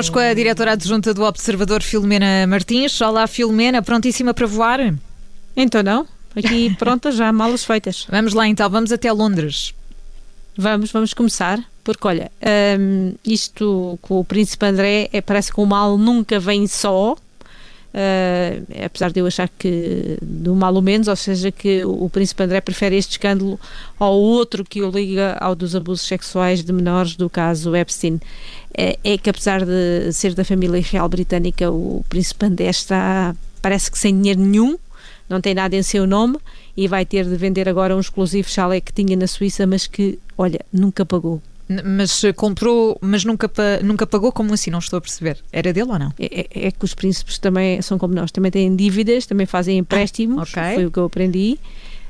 connosco a diretora adjunta do Observador, Filomena Martins. Olá, Filomena, prontíssima para voar? Então não, aqui pronta já, malas feitas. Vamos lá então, vamos até Londres. Vamos, vamos começar, porque olha, hum, isto com o Príncipe André é, parece que o mal nunca vem só, Uh, apesar de eu achar que do mal ou menos, ou seja, que o, o, Príncipe André prefere este escândalo ao outro que o liga ao dos abusos sexuais de menores do caso Epstein. É, é que apesar de ser da família real britânica, o Príncipe André está, parece que sem dinheiro nenhum, não tem nada em seu nome e vai ter de vender agora um exclusivo chalé que tinha na Suíça, mas que, olha, nunca pagou. Mas comprou, mas nunca, nunca pagou? Como assim? Não estou a perceber. Era dele ou não? É, é, é que os príncipes também são como nós, também têm dívidas, também fazem empréstimos. Ah, okay. Foi o que eu aprendi.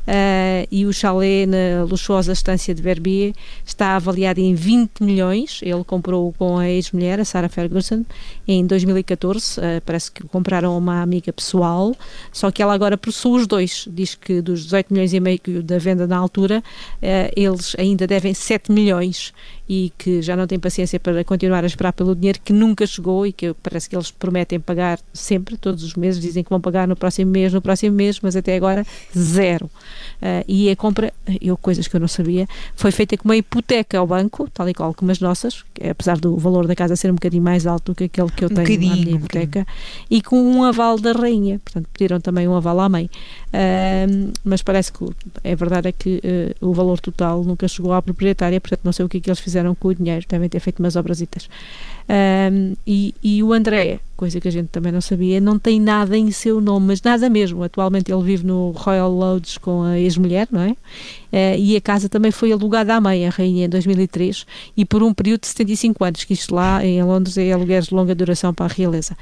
Uh, e o chalé na luxuosa estância de Verbier está avaliado em 20 milhões. Ele comprou com a ex-mulher, a Sarah Ferguson, em 2014. Uh, parece que compraram uma amiga pessoal, só que ela agora possui os dois. Diz que dos 18 milhões e meio da venda na altura, uh, eles ainda devem 7 milhões e que já não têm paciência para continuar a esperar pelo dinheiro que nunca chegou e que parece que eles prometem pagar sempre, todos os meses, dizem que vão pagar no próximo mês, no próximo mês, mas até agora zero. Uh, e a compra, eu coisas que eu não sabia, foi feita com uma hipoteca ao banco, tal e qual como as nossas, apesar do valor da casa ser um bocadinho mais alto do que aquele que eu tenho um na minha hipoteca, um e com um aval da rainha, portanto pediram também um aval à mãe. Uh, mas parece que é verdade é que uh, o valor total nunca chegou à proprietária, portanto não sei o que, é que eles fizeram com o dinheiro, devem ter feito umas obrasitas. Um, e, e, o André, coisa que a gente também não sabia, não tem nada em seu nome, mas nada mesmo. Atualmente ele vive no Royal Lodge com a ex-mulher, não é? Uh, e a casa também foi alugada à mãe, a rainha, em 2003, e por um período de 75 anos, que isto lá em Londres é alugueres de longa duração para a realeza.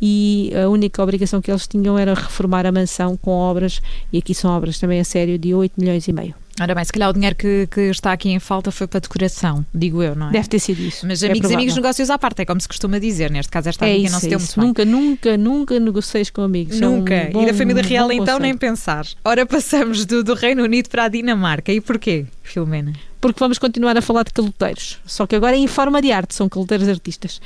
E a única obrigação que eles tinham era reformar a mansão com obras, e aqui são obras também a sério, de 8 milhões e meio. Ora bem, se calhar o dinheiro que, que, está aqui em falta foi para decoração, digo eu, não é? Deve ter sido isso. Mas é amigos e amigos, negócios à parte, é como se costuma dizer. Neste caso, esta é amiga não se deu muito Nunca, bem. nunca, nunca negociei com amigos. Nunca. É um bom, e da família real, então, conceito. nem pensar. Ora, passamos do, do Reino Unido para a Dinamarca. E porquê, Filomena? Porque vamos continuar a falar de caloteiros, só que agora é em forma de arte, são caloteiros artistas.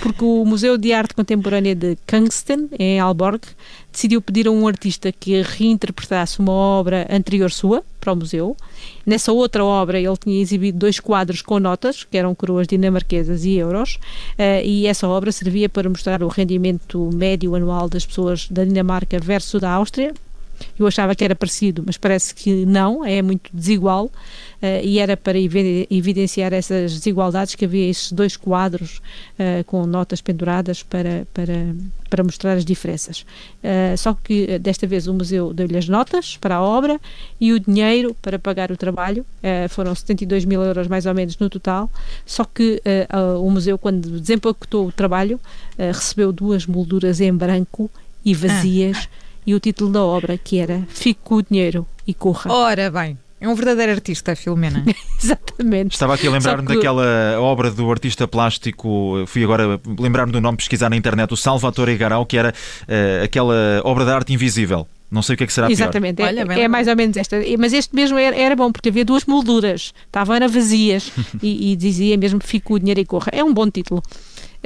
Porque o Museu de Arte Contemporânea de Kungsten, em Alborg, decidiu pedir a um artista que reinterpretasse uma obra anterior sua para o museu. Nessa outra obra ele tinha exibido dois quadros com notas, que eram coroas dinamarquesas e euros, uh, e essa obra servia para mostrar o rendimento médio anual das pessoas da Dinamarca versus da Áustria, eu achava que era parecido, mas parece que não, é muito desigual uh, e era para evidenciar essas desigualdades que havia esses dois quadros uh, com notas penduradas para, para, para mostrar as diferenças. Uh, só que desta vez o museu deu-lhe as notas para a obra e o dinheiro para pagar o trabalho, foram 72 mil euros mais ou menos no total, só que o museu, quando desempacotou o trabalho, recebeu duas molduras em branco e vazias. Ah e o título da obra, que era Fique com o dinheiro e corra. Ora bem. É um verdadeiro artista, Filomena. Exatamente. Estava aqui a lembrar-me que... daquela obra do artista plástico, fui agora lembrar-me do nome, pesquisar na internet, o Salvatore Garau, que era uh, aquela obra de arte invisível. Não sei o que é que será Exatamente, pior. é, é mais ou menos esta. Mas este mesmo era, era bom, porque havia duas molduras, estavam era vazias e, e, dizia mesmo Fique o dinheiro e corra. É um bom título.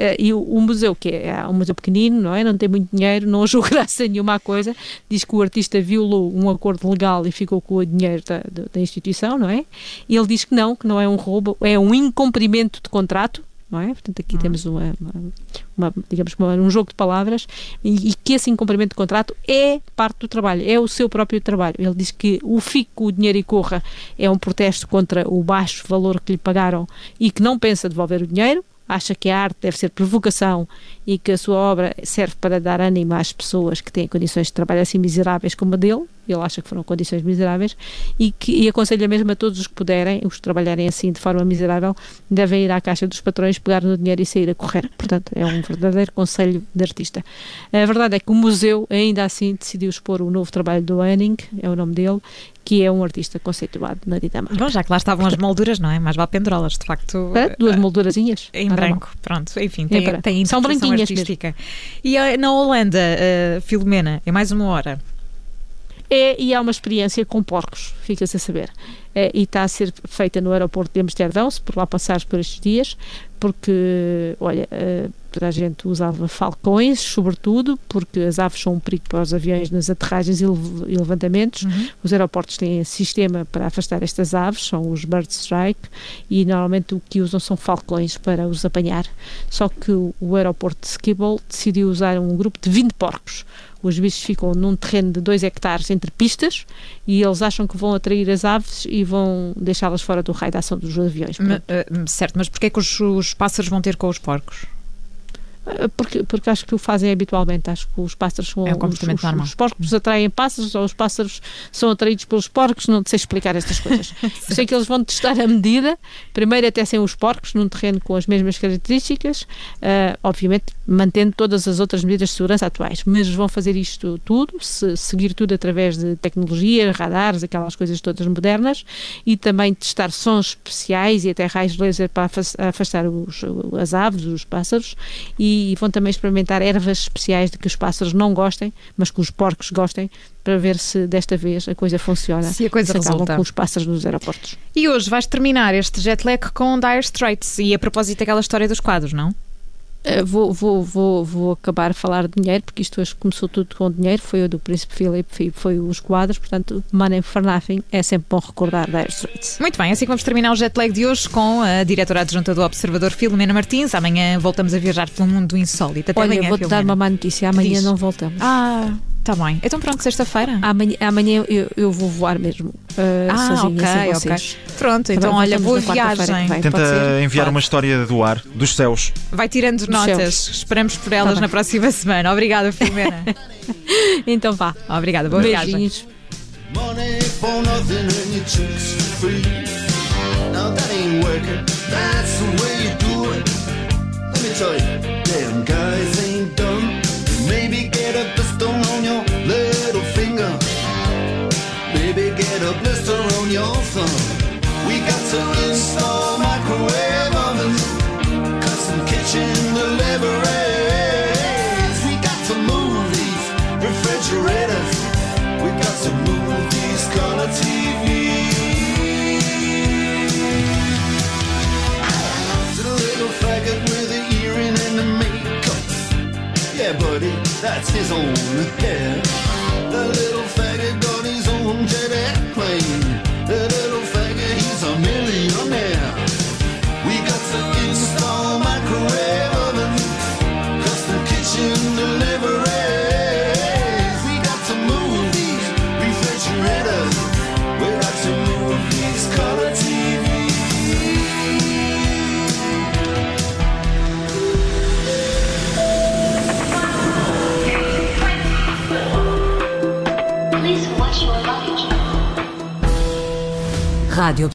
Uh, e o, o, museu, que é, é um museu pequenino, não é? Não tem muito dinheiro, não achou graça nenhuma à coisa, diz que o artista violou um acordo legal e ficou com o dinheiro da, da, da instituição, não é? E ele diz que não, que não é um roubo, é um incumprimento de contrato, não é? Portanto, aqui uhum. temos uma, uma, uma digamos, uma, um jogo de palavras e, e, que esse incumprimento de contrato é parte do trabalho, é o seu próprio trabalho. Ele diz que o fico, o dinheiro e corra é um protesto contra o baixo valor que lhe pagaram e que não pensa devolver o dinheiro, acha que a arte deve ser provocação e que a sua obra serve para dar ânimo às pessoas que têm condições de trabalho assim miseráveis como a dele, ele acha que foram condições miseráveis, e, que, e aconselha mesmo a todos os que puderem, os que trabalharem assim de forma miserável, devem ir à caixa dos patrões, pegar no dinheiro e sair a correr. Portanto, é um verdadeiro conselho de artista. A verdade é que o museu, ainda assim, decidiu expor o novo trabalho do Anning, é o nome dele, que é um artista conceituado na Dinamarca. Bom, já que lá estavam as molduras, não é? Mais vale pendurá-las, de facto. É, duas moldurazinhas. Em branco, pronto. Enfim, tem, é tem São branquinhas artística. Mesmo. E eh, na Holanda, uh, Filomena, é mais uma hora. É, e há uma experiência com porcos, fica-se a saber. E está a ser feita no aeroporto de Amsterdão, se por lá passares por estes dias, porque, olha, uh, toda a gente usava falcões, sobretudo, porque as aves são um perigo para os aviões nas aterragens e levantamentos. Uhum. Os aeroportos têm sistema para afastar estas aves, são os Bird Strike, e normalmente o que usam são falcões para os apanhar. Só que o, o aeroporto de Schiphol decidiu usar um grupo de 20 porcos os bichos ficam num terreno de 2 hectares entre pistas e eles acham que vão atrair as aves e vão deixá-las fora do raio de ação dos aviões. Ma, uh, certo, mas porquê é que os, os pássaros vão ter com os porcos? Eh, porque, porque acho que o fazem habitualmente. Acho que os pássaros são. É um comportamento os, normal. Os porcos atraem pássaros ou os pássaros são atraídos pelos porcos. Não sei explicar estas coisas. sei que eles vão testar a medida. Primeiro, até sem os porcos, num terreno com as mesmas características. Uh, obviamente, mantendo todas as outras medidas de segurança atuais. Mas vão fazer isto tudo, se, seguir tudo através de tecnologia, radares, aquelas coisas todas modernas. E também testar sons especiais e até raios laser para afastar os, as aves, os pássaros. E e vão também experimentar ervas especiais de que os pássaros não gostem, mas que os porcos gostem, para ver se desta vez a coisa funciona. Se a coisa se resulta. com os pássaros nos aeroportos. E hoje vais terminar este jet lag com Dire Straits e a propósito daquela história dos quadros, não? Uh, vou, vou, vou, vou acabar a falar de dinheiro, porque isto hoje começou tudo com dinheiro, foi o do Príncipe Philip, foi os quadros, portanto, Money for Nothing, é sempre bom recordar Dire Straits. Muito bem, assim que vamos terminar o jet lag de hoje com a diretora adjunta do Observador, Filomena Martins. Amanhã voltamos a viajar pelo mundo insólito. Até Olha, amanhã, vou-te dar uma má notícia, amanhã Diz. não voltamos. Ah, Tá bem. Então pronto, sexta-feira? Amanhã, amanhã eu, eu vou voar mesmo. Uh, ah, ok, ok. Pronto, tá então olha, boa viagem. Tenta enviar pode. uma história do ar, dos céus. Vai tirando dos notas. Céus. Esperamos por elas tá na próxima semana. Obrigada, Filomena. então vá. Obrigada, boa Beijinhos. viagem. Get a blister on your thumb. We got to install microwave ovens, custom kitchen deliveries. We got to move these refrigerators. We got to move these color TVs. Little faggot with the earring and the makeup. Yeah, buddy, that's his own hair. The Radio.